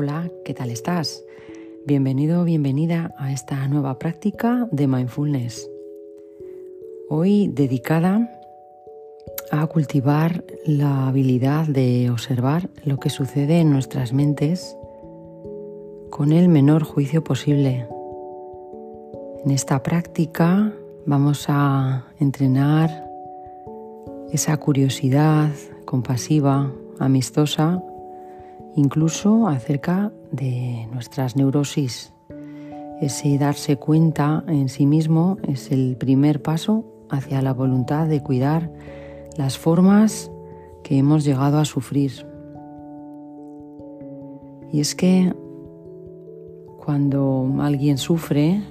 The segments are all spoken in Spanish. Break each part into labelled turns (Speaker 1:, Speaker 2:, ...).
Speaker 1: Hola, ¿qué tal estás? Bienvenido bienvenida a esta nueva práctica de mindfulness. Hoy dedicada a cultivar la habilidad de observar lo que sucede en nuestras mentes con el menor juicio posible. En esta práctica vamos a entrenar esa curiosidad compasiva, amistosa incluso acerca de nuestras neurosis. Ese darse cuenta en sí mismo es el primer paso hacia la voluntad de cuidar las formas que hemos llegado a sufrir. Y es que cuando alguien sufre,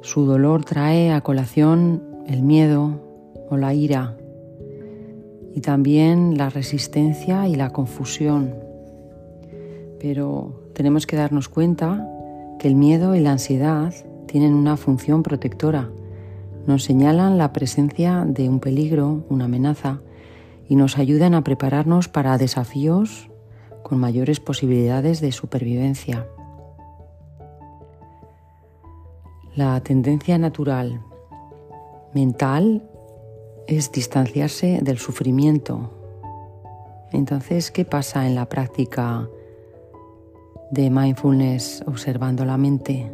Speaker 1: su dolor trae a colación el miedo o la ira y también la resistencia y la confusión. Pero tenemos que darnos cuenta que el miedo y la ansiedad tienen una función protectora. Nos señalan la presencia de un peligro, una amenaza, y nos ayudan a prepararnos para desafíos con mayores posibilidades de supervivencia. La tendencia natural mental es distanciarse del sufrimiento. Entonces, ¿qué pasa en la práctica de mindfulness observando la mente?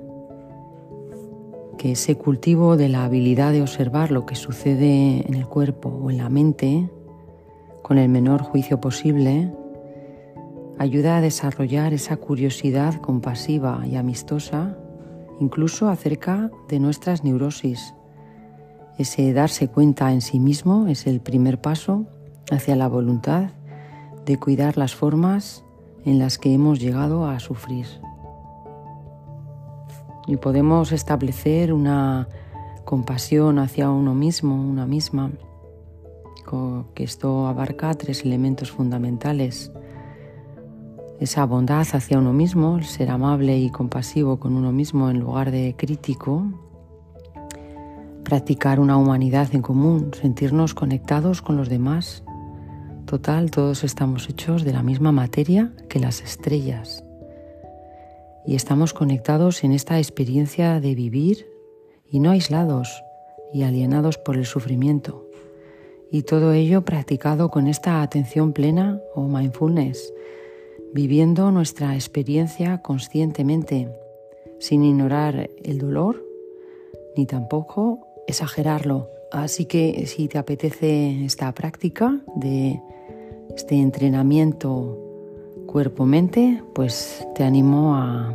Speaker 1: Que ese cultivo de la habilidad de observar lo que sucede en el cuerpo o en la mente con el menor juicio posible ayuda a desarrollar esa curiosidad compasiva y amistosa incluso acerca de nuestras neurosis ese darse cuenta en sí mismo es el primer paso hacia la voluntad de cuidar las formas en las que hemos llegado a sufrir. Y podemos establecer una compasión hacia uno mismo, una misma, que esto abarca tres elementos fundamentales. Esa bondad hacia uno mismo, ser amable y compasivo con uno mismo en lugar de crítico, practicar una humanidad en común, sentirnos conectados con los demás. Total, todos estamos hechos de la misma materia que las estrellas. Y estamos conectados en esta experiencia de vivir y no aislados y alienados por el sufrimiento. Y todo ello practicado con esta atención plena o mindfulness, viviendo nuestra experiencia conscientemente, sin ignorar el dolor ni tampoco exagerarlo. Así que si te apetece esta práctica de este entrenamiento cuerpo-mente, pues te animo a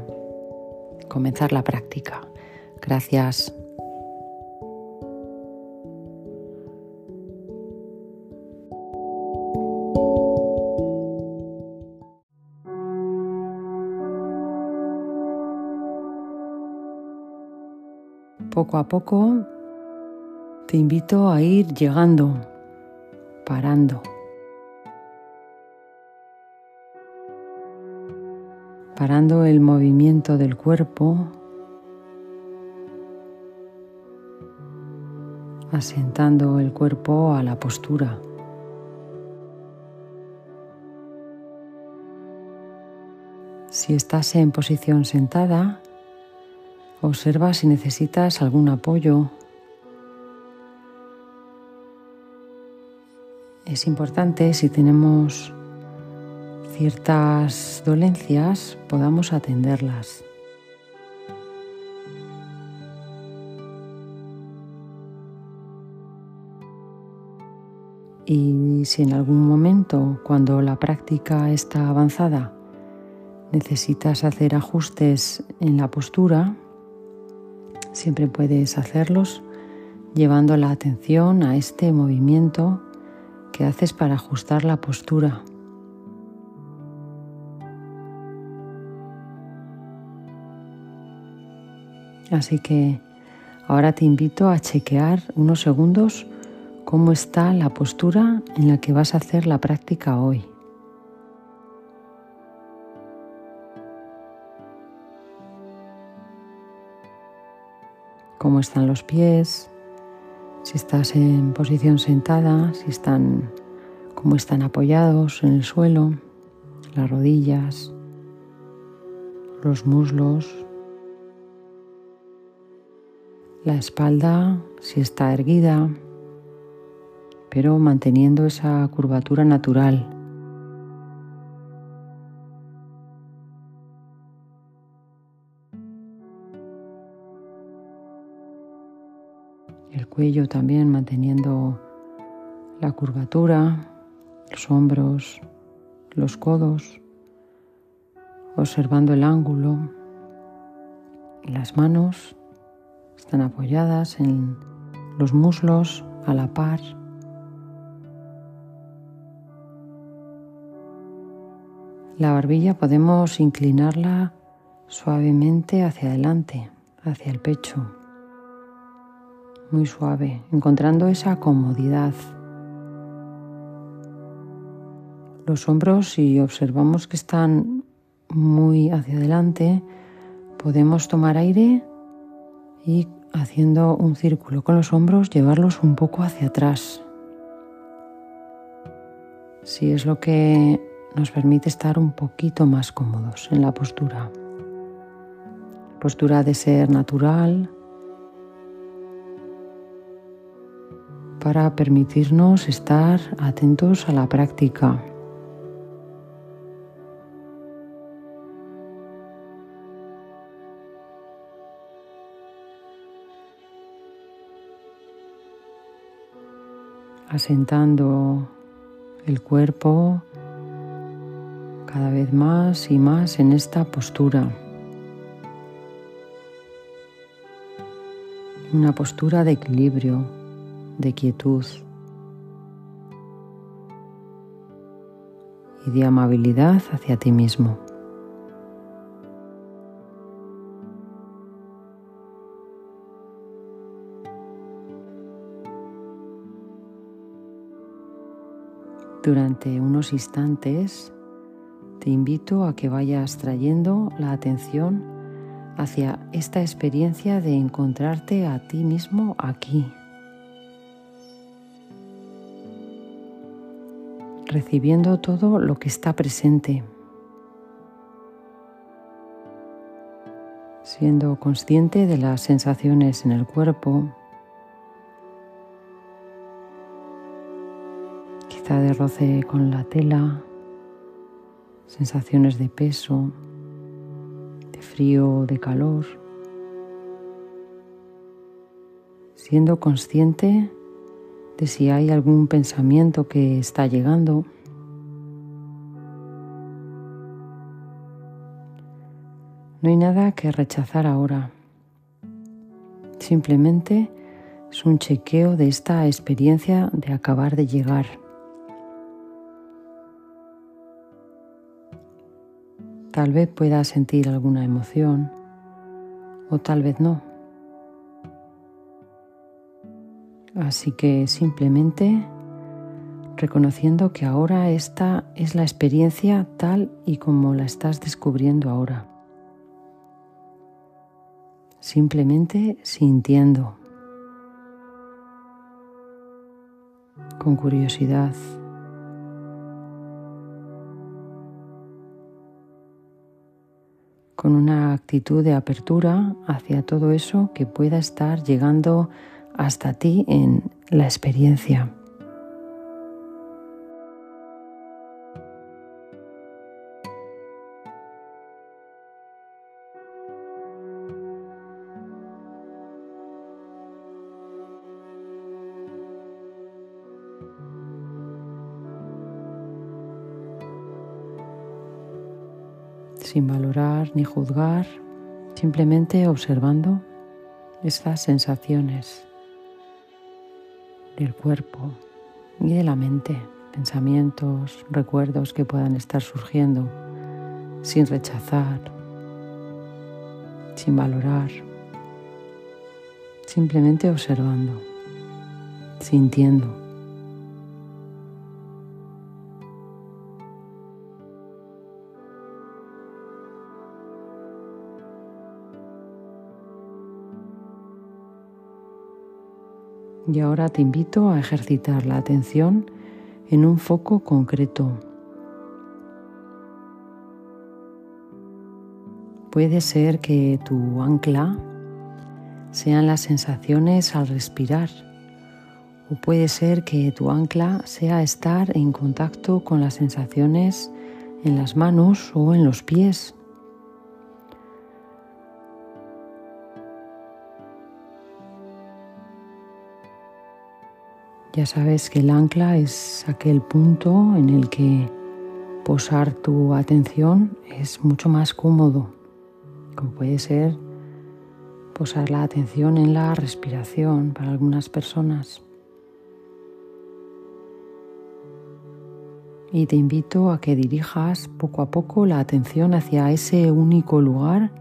Speaker 1: comenzar la práctica. Gracias. Poco a poco te invito a ir llegando, parando. Parando el movimiento del cuerpo, asentando el cuerpo a la postura. Si estás en posición sentada, observa si necesitas algún apoyo Es importante si tenemos ciertas dolencias podamos atenderlas. Y si en algún momento, cuando la práctica está avanzada, necesitas hacer ajustes en la postura, siempre puedes hacerlos llevando la atención a este movimiento ¿Qué haces para ajustar la postura. Así que ahora te invito a chequear unos segundos cómo está la postura en la que vas a hacer la práctica hoy. Cómo están los pies, si estás en posición sentada, si están como están apoyados en el suelo, las rodillas, los muslos, la espalda si está erguida, pero manteniendo esa curvatura natural. Cuello también manteniendo la curvatura, los hombros, los codos, observando el ángulo. Las manos están apoyadas en los muslos a la par. La barbilla podemos inclinarla suavemente hacia adelante, hacia el pecho, muy suave, encontrando esa comodidad. Los hombros, si observamos que están muy hacia adelante, podemos tomar aire y haciendo un círculo con los hombros llevarlos un poco hacia atrás. Si es lo que nos permite estar un poquito más cómodos en la postura. Postura de ser natural para permitirnos estar atentos a la práctica. asentando el cuerpo cada vez más y más en esta postura. Una postura de equilibrio, de quietud y de amabilidad hacia ti mismo. Durante unos instantes te invito a que vayas trayendo la atención hacia esta experiencia de encontrarte a ti mismo aquí, recibiendo todo lo que está presente, siendo consciente de las sensaciones en el cuerpo, quizá de roce con la tela, sensaciones de peso, de frío de calor, siendo consciente de si hay algún pensamiento que está llegando. No hay nada que rechazar ahora. Simplemente es un chequeo de esta experiencia de acabar de llegar. Tal vez puedas sentir alguna emoción o tal vez no. Así que simplemente reconociendo que ahora esta es la experiencia tal y como la estás descubriendo ahora. Simplemente sintiendo, con curiosidad. con una actitud de apertura hacia todo eso que pueda estar llegando hasta ti en la experiencia. sin valorar ni juzgar, simplemente observando esas sensaciones del cuerpo y de la mente, pensamientos, recuerdos que puedan estar surgiendo sin rechazar, sin valorar, simplemente observando, sintiendo. Y ahora te invito a ejercitar la atención en un foco concreto. Puede ser que tu ancla sean las sensaciones al respirar o puede ser que tu ancla sea estar en contacto con las sensaciones en las manos o en los pies. Ya sabes que el ancla es aquel punto en el que posar tu atención es mucho más cómodo, como puede ser posar la atención en la respiración para algunas personas. Y te invito a que dirijas poco a poco la atención hacia ese único lugar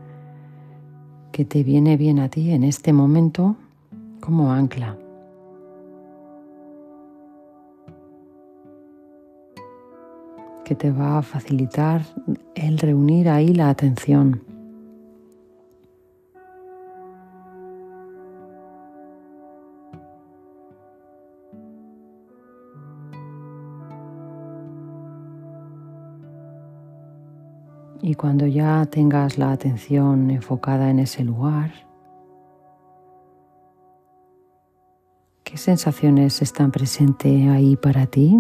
Speaker 1: que te viene bien a ti en este momento como ancla. Que te va a facilitar el reunir ahí la atención. Y cuando ya tengas la atención enfocada en ese lugar, ¿qué sensaciones están presentes ahí para ti?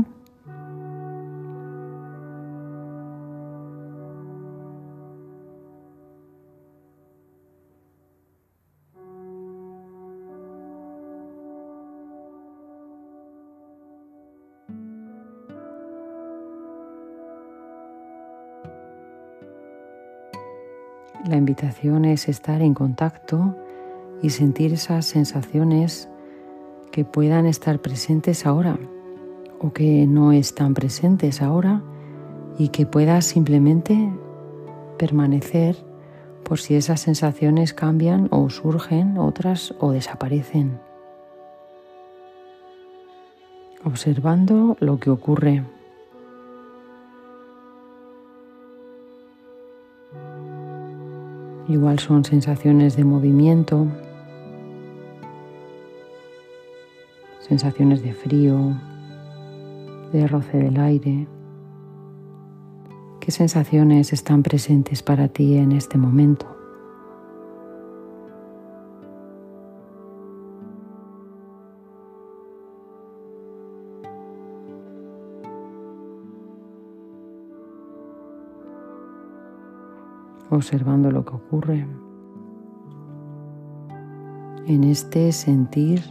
Speaker 1: La invitación es estar en contacto y sentir esas sensaciones que puedan estar presentes ahora o que no están presentes ahora y que puedas simplemente permanecer por si esas sensaciones cambian o surgen otras o desaparecen. Observando lo que ocurre. Igual son sensaciones de movimiento, sensaciones de frío, de roce del aire. ¿Qué sensaciones están presentes para ti en este momento? Observando lo que ocurre. En este sentir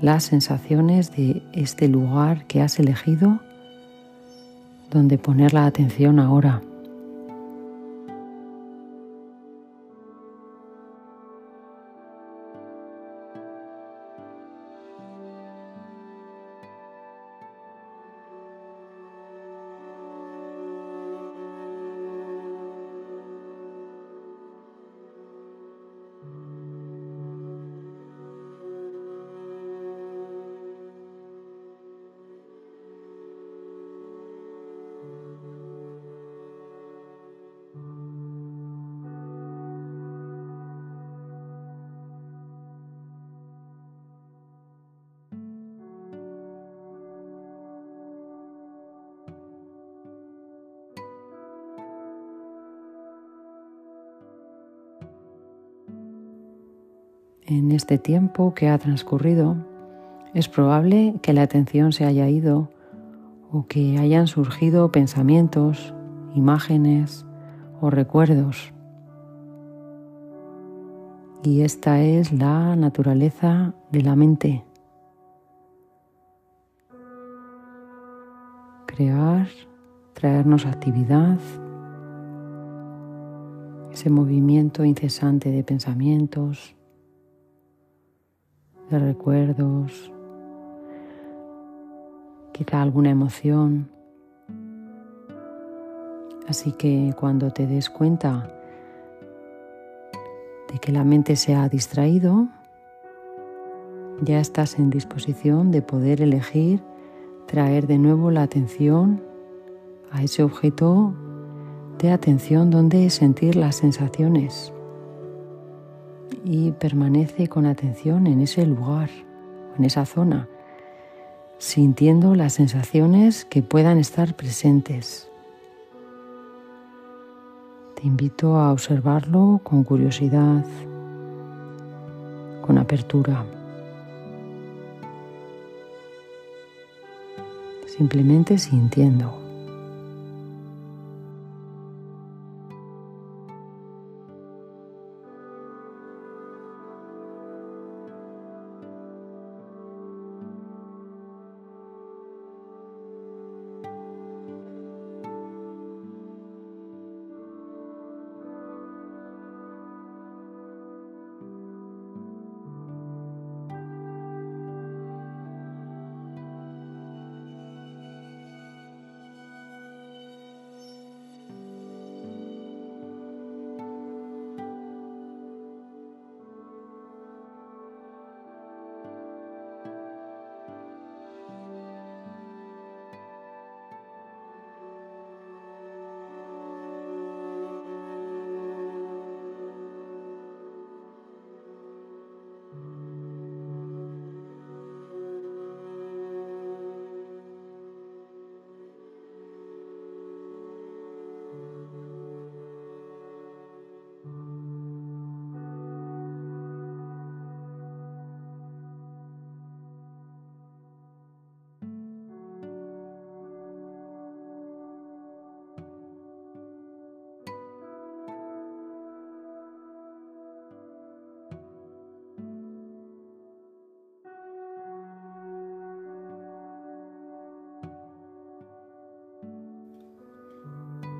Speaker 1: las sensaciones de este lugar que has elegido donde poner la atención ahora. En este tiempo que ha transcurrido, es probable que la atención se haya ido o que hayan surgido pensamientos, imágenes o recuerdos. Y esta es la naturaleza de la mente. Crear, traernos actividad, ese movimiento incesante de pensamientos, de recuerdos, quizá alguna emoción. Así que cuando te des cuenta de que la mente se ha distraído, ya estás en disposición de poder elegir traer de nuevo la atención a ese objeto de atención donde sentir las sensaciones y permanece con atención en ese lugar, en esa zona, sintiendo las sensaciones que puedan estar presentes. Te invito a observarlo con curiosidad, con apertura. Simplemente sintiendo.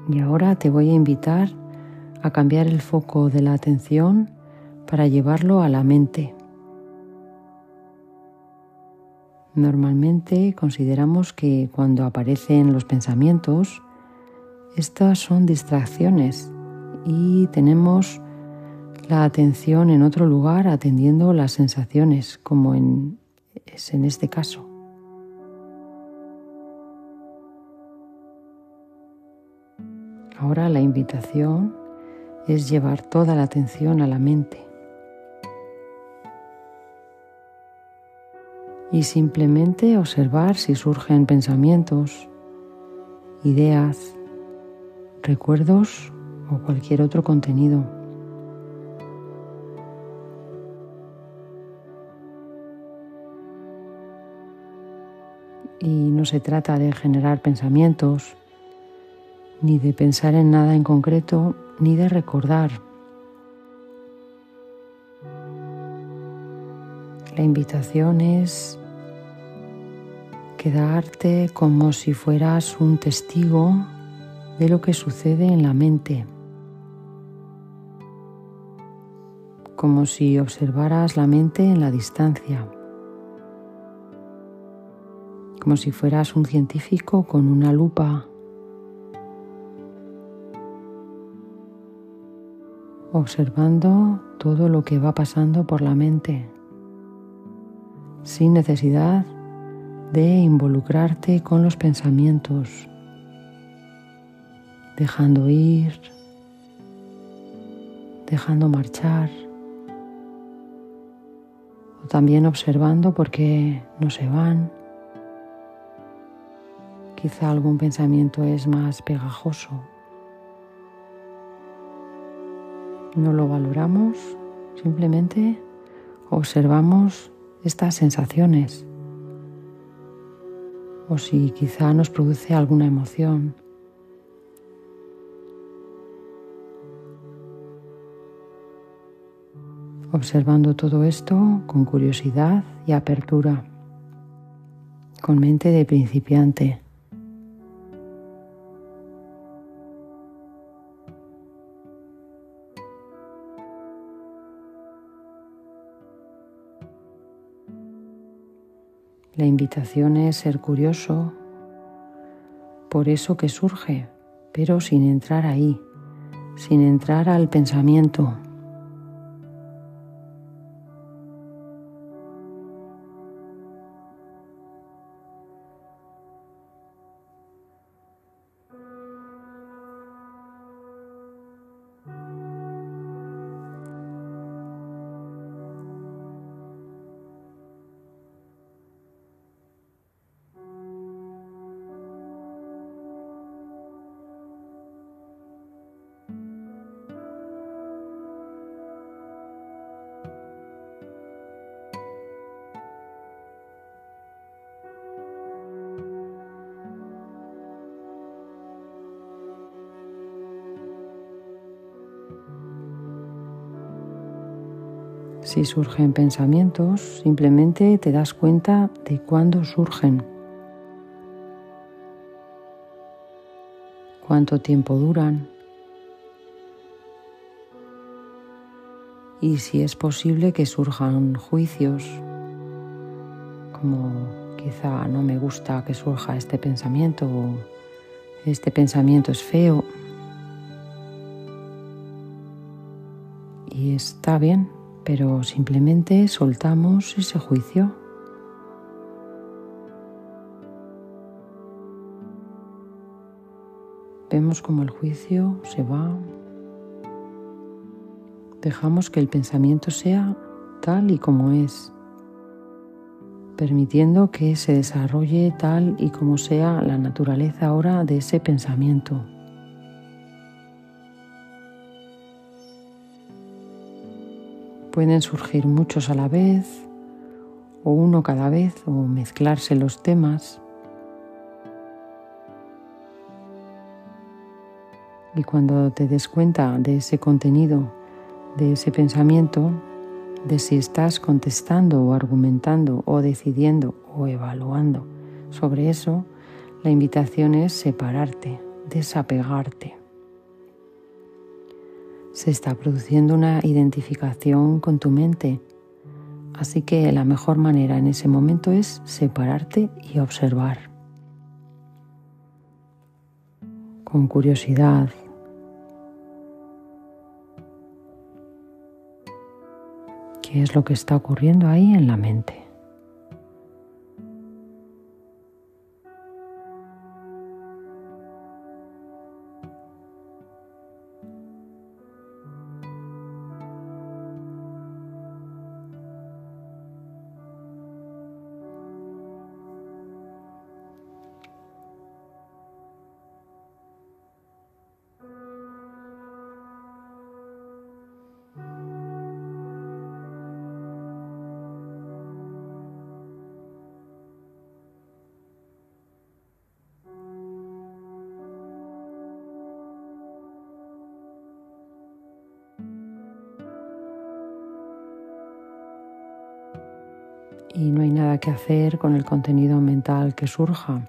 Speaker 1: Y ahora te voy a invitar a cambiar el foco de la atención para llevarlo a la mente. Normalmente consideramos que cuando aparecen los pensamientos, estas son distracciones y tenemos la atención en otro lugar atendiendo las sensaciones, como en, es en este caso. Ahora la invitación es llevar toda la atención a la mente y simplemente observar si surgen pensamientos, ideas, recuerdos o cualquier otro contenido. Y no se trata de generar pensamientos ni de pensar en nada en concreto, ni de recordar. La invitación es quedarte como si fueras un testigo de lo que sucede en la mente, como si observaras la mente en la distancia, como si fueras un científico con una lupa observando todo lo que va pasando por la mente, sin necesidad de involucrarte con los pensamientos, dejando ir, dejando marchar, o también observando por qué no se van. Quizá algún pensamiento es más pegajoso no lo valoramos, simplemente observamos estas sensaciones o si quizá nos produce alguna emoción. Observando todo esto con curiosidad y apertura, con mente de principiante. La invitación es ser curioso por eso que surge, pero sin entrar ahí, sin entrar al pensamiento. Si surgen pensamientos, simplemente te das cuenta de cuándo surgen, cuánto tiempo duran. Y si es posible que surjan juicios, como quizá no me gusta que surja este pensamiento o este pensamiento es feo. Y está bien, pero simplemente soltamos ese juicio. Vemos como el juicio se va. Dejamos que el pensamiento sea tal y como es, permitiendo que se desarrolle tal y como sea la naturaleza ahora de ese pensamiento. Pueden surgir muchos a la vez o uno cada vez o mezclarse los temas. Y cuando te des cuenta de ese contenido, de ese pensamiento, de si estás contestando o argumentando o decidiendo o evaluando sobre eso, la invitación es separarte, desapegarte se está produciendo una identificación con tu mente. Así que la mejor manera en ese momento es separarte y observar. Con curiosidad. ¿Qué es lo que está ocurriendo ahí en la mente? Y no hay nada que hacer con el contenido mental que surja,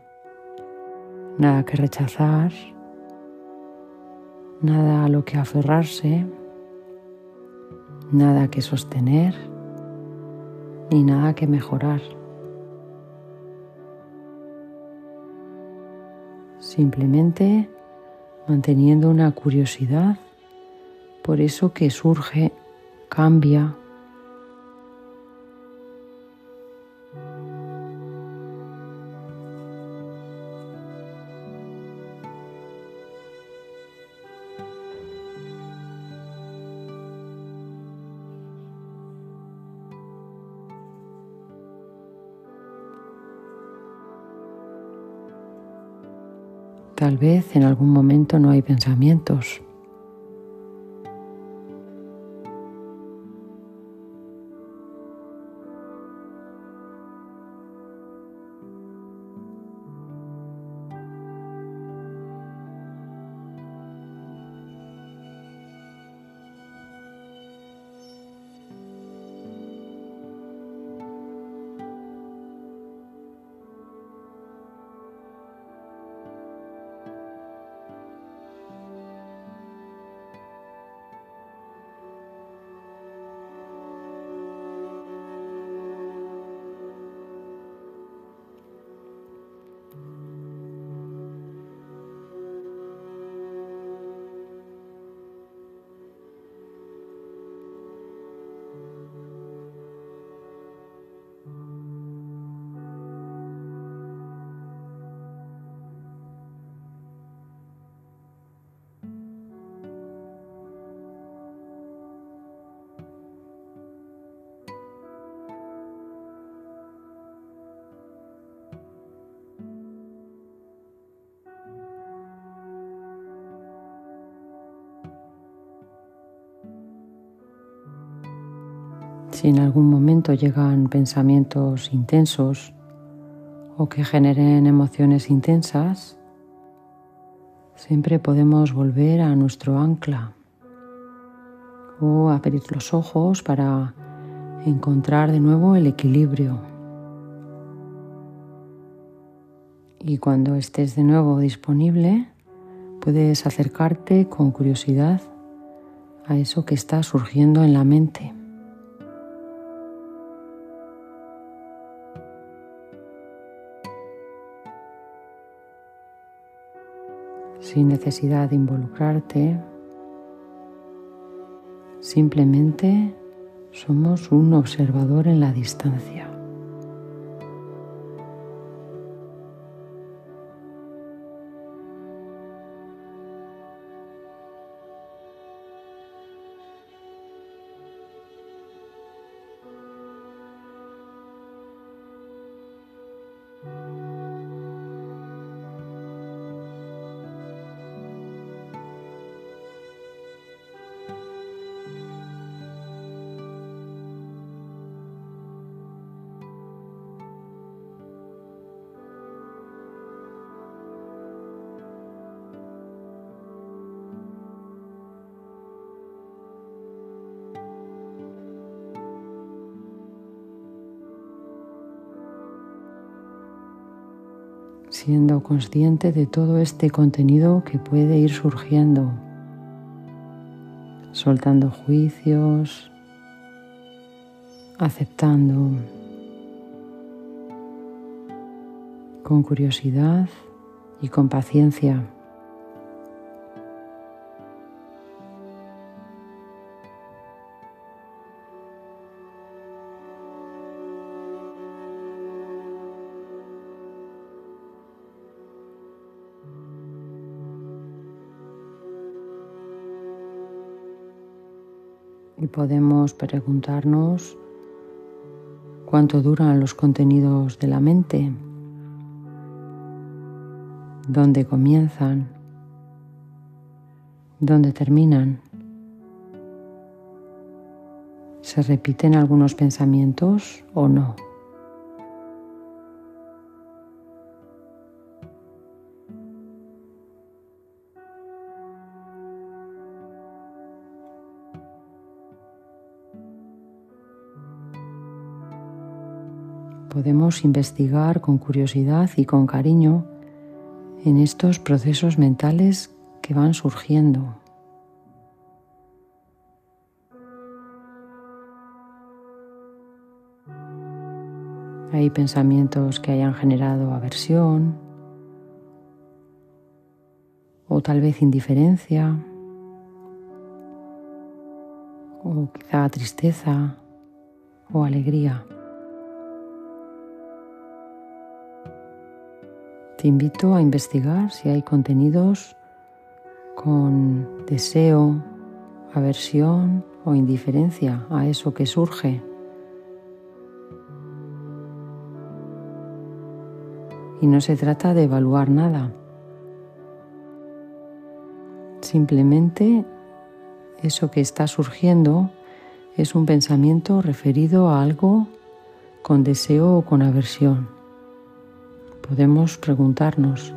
Speaker 1: nada que rechazar, nada a lo que aferrarse, nada que sostener, ni nada que mejorar. Simplemente manteniendo una curiosidad por eso que surge, cambia, Vez en algún momento no hay pensamientos, Si en algún momento llegan pensamientos intensos o que generen emociones intensas, siempre podemos volver a nuestro ancla o abrir los ojos para encontrar de nuevo el equilibrio. Y cuando estés de nuevo disponible, puedes acercarte con curiosidad a eso que está surgiendo en la mente. Sin necesidad de involucrarte, simplemente somos un observador en la distancia. Consciente de todo este contenido que puede ir surgiendo, soltando juicios, aceptando con curiosidad y con paciencia. Podemos preguntarnos cuánto duran los contenidos de la mente, dónde comienzan, dónde terminan. ¿Se repiten algunos pensamientos o no? Podemos investigar con curiosidad y con cariño en estos procesos mentales que van surgiendo. Hay pensamientos que hayan generado aversión o tal vez indiferencia o quizá tristeza o alegría. Te invito a investigar si hay contenidos con deseo, aversión o indiferencia a eso que surge. Y no se trata de evaluar nada. Simplemente eso que está surgiendo es un pensamiento referido a algo con deseo o con aversión podemos preguntarnos,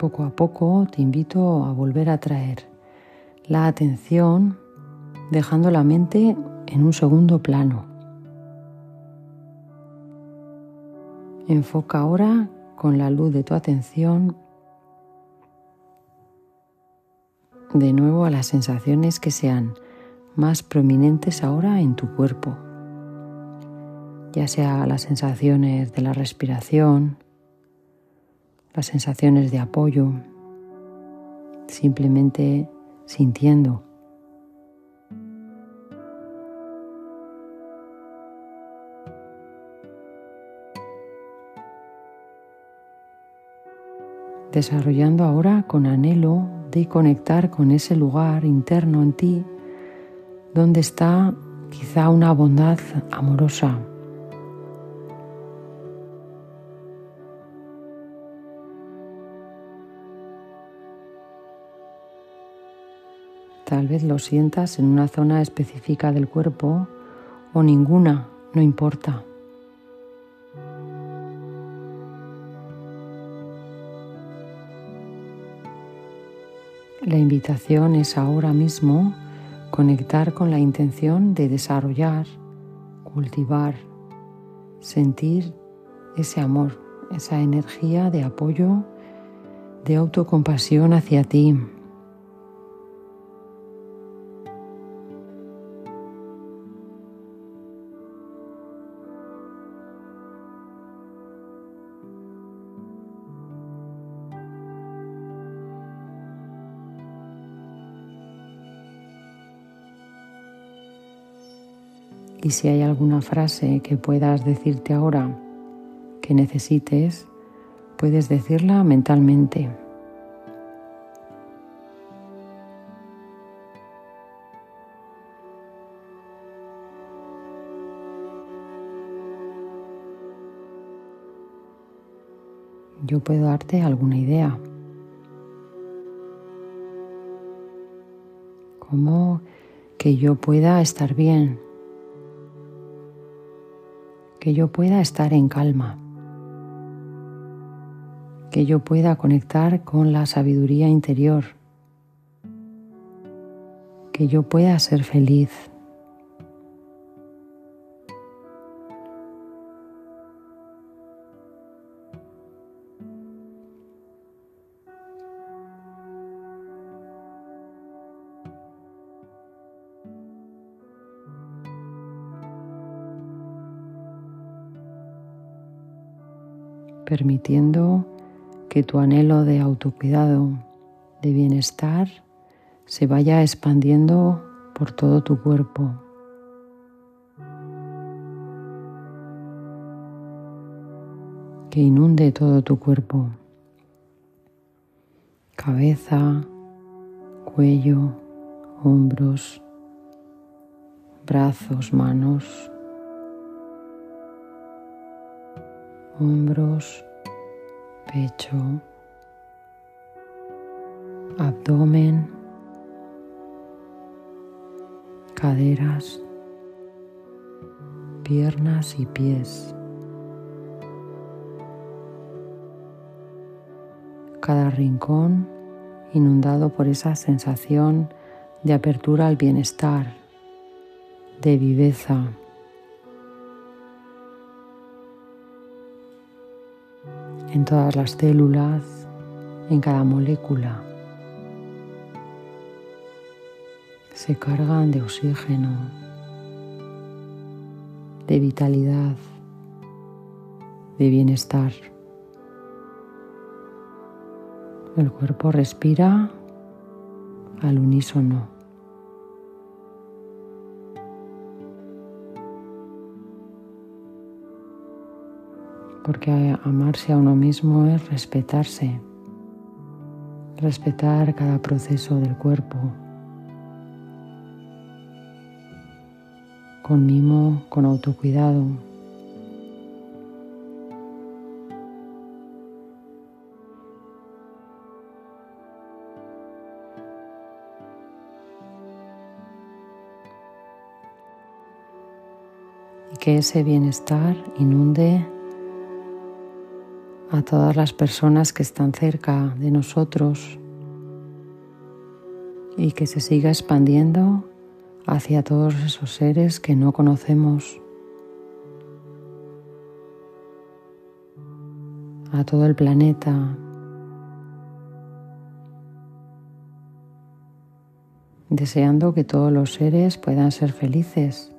Speaker 1: Poco a poco te invito a volver a traer la atención dejando la mente en un segundo plano. Enfoca ahora con la luz de tu atención de nuevo a las sensaciones que sean más prominentes ahora en tu cuerpo, ya sea las sensaciones de la respiración, las sensaciones de apoyo, simplemente sintiendo. Desarrollando ahora con anhelo de conectar con ese lugar interno en ti donde está quizá una bondad amorosa. Tal vez lo sientas en una zona específica del cuerpo o ninguna, no importa. La invitación es ahora mismo conectar con la intención de desarrollar, cultivar, sentir ese amor, esa energía de apoyo, de autocompasión hacia ti. Y si hay alguna frase que puedas decirte ahora que necesites, puedes decirla mentalmente. Yo puedo darte alguna idea. Como que yo pueda estar bien, que yo pueda estar en calma, que yo pueda conectar con la sabiduría interior, que yo pueda ser feliz. Permitiendo que tu anhelo de autocuidado, de bienestar, se vaya expandiendo por todo tu cuerpo. Que inunde todo tu cuerpo. Cabeza, cuello, hombros, brazos, manos, hombros, pecho, abdomen, caderas, piernas y pies. Cada rincón inundado por esa sensación de apertura al bienestar, de viveza. En todas las células, en cada molécula. Se cargan de oxígeno, de vitalidad, de bienestar. El cuerpo respira al unísono. Porque amarse a uno mismo es respetarse, respetar cada proceso del cuerpo, con mimo, con autocuidado. Y que ese bienestar inunde a todas las personas que están cerca de nosotros y que se siga expandiendo hacia todos esos seres que no conocemos, a todo el planeta. deseando que todos los seres puedan ser felices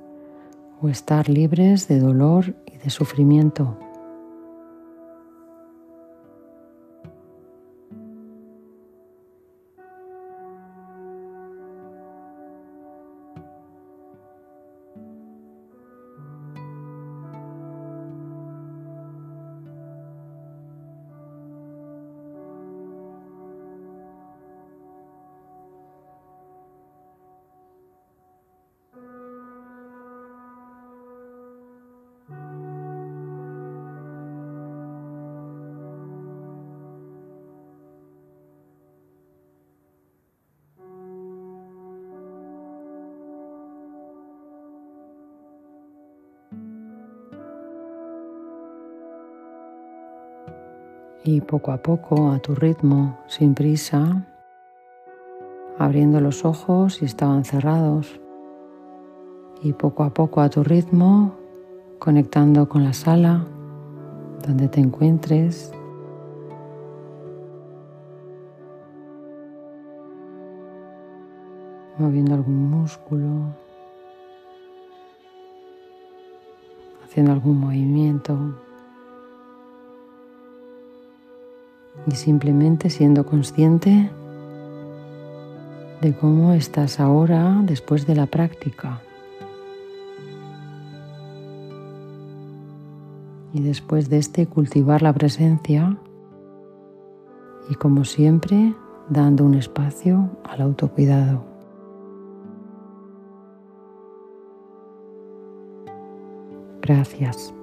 Speaker 1: o estar libres de dolor y de sufrimiento. Y poco a poco, a tu ritmo, sin prisa, abriendo los ojos si estaban cerrados y poco a poco a tu ritmo, conectando con la sala donde te encuentres. moviendo algún músculo, haciendo algún movimiento. Y simplemente siendo consciente de cómo estás ahora después de la práctica. Y después de este cultivar la presencia y como siempre dando un espacio al autocuidado. Gracias.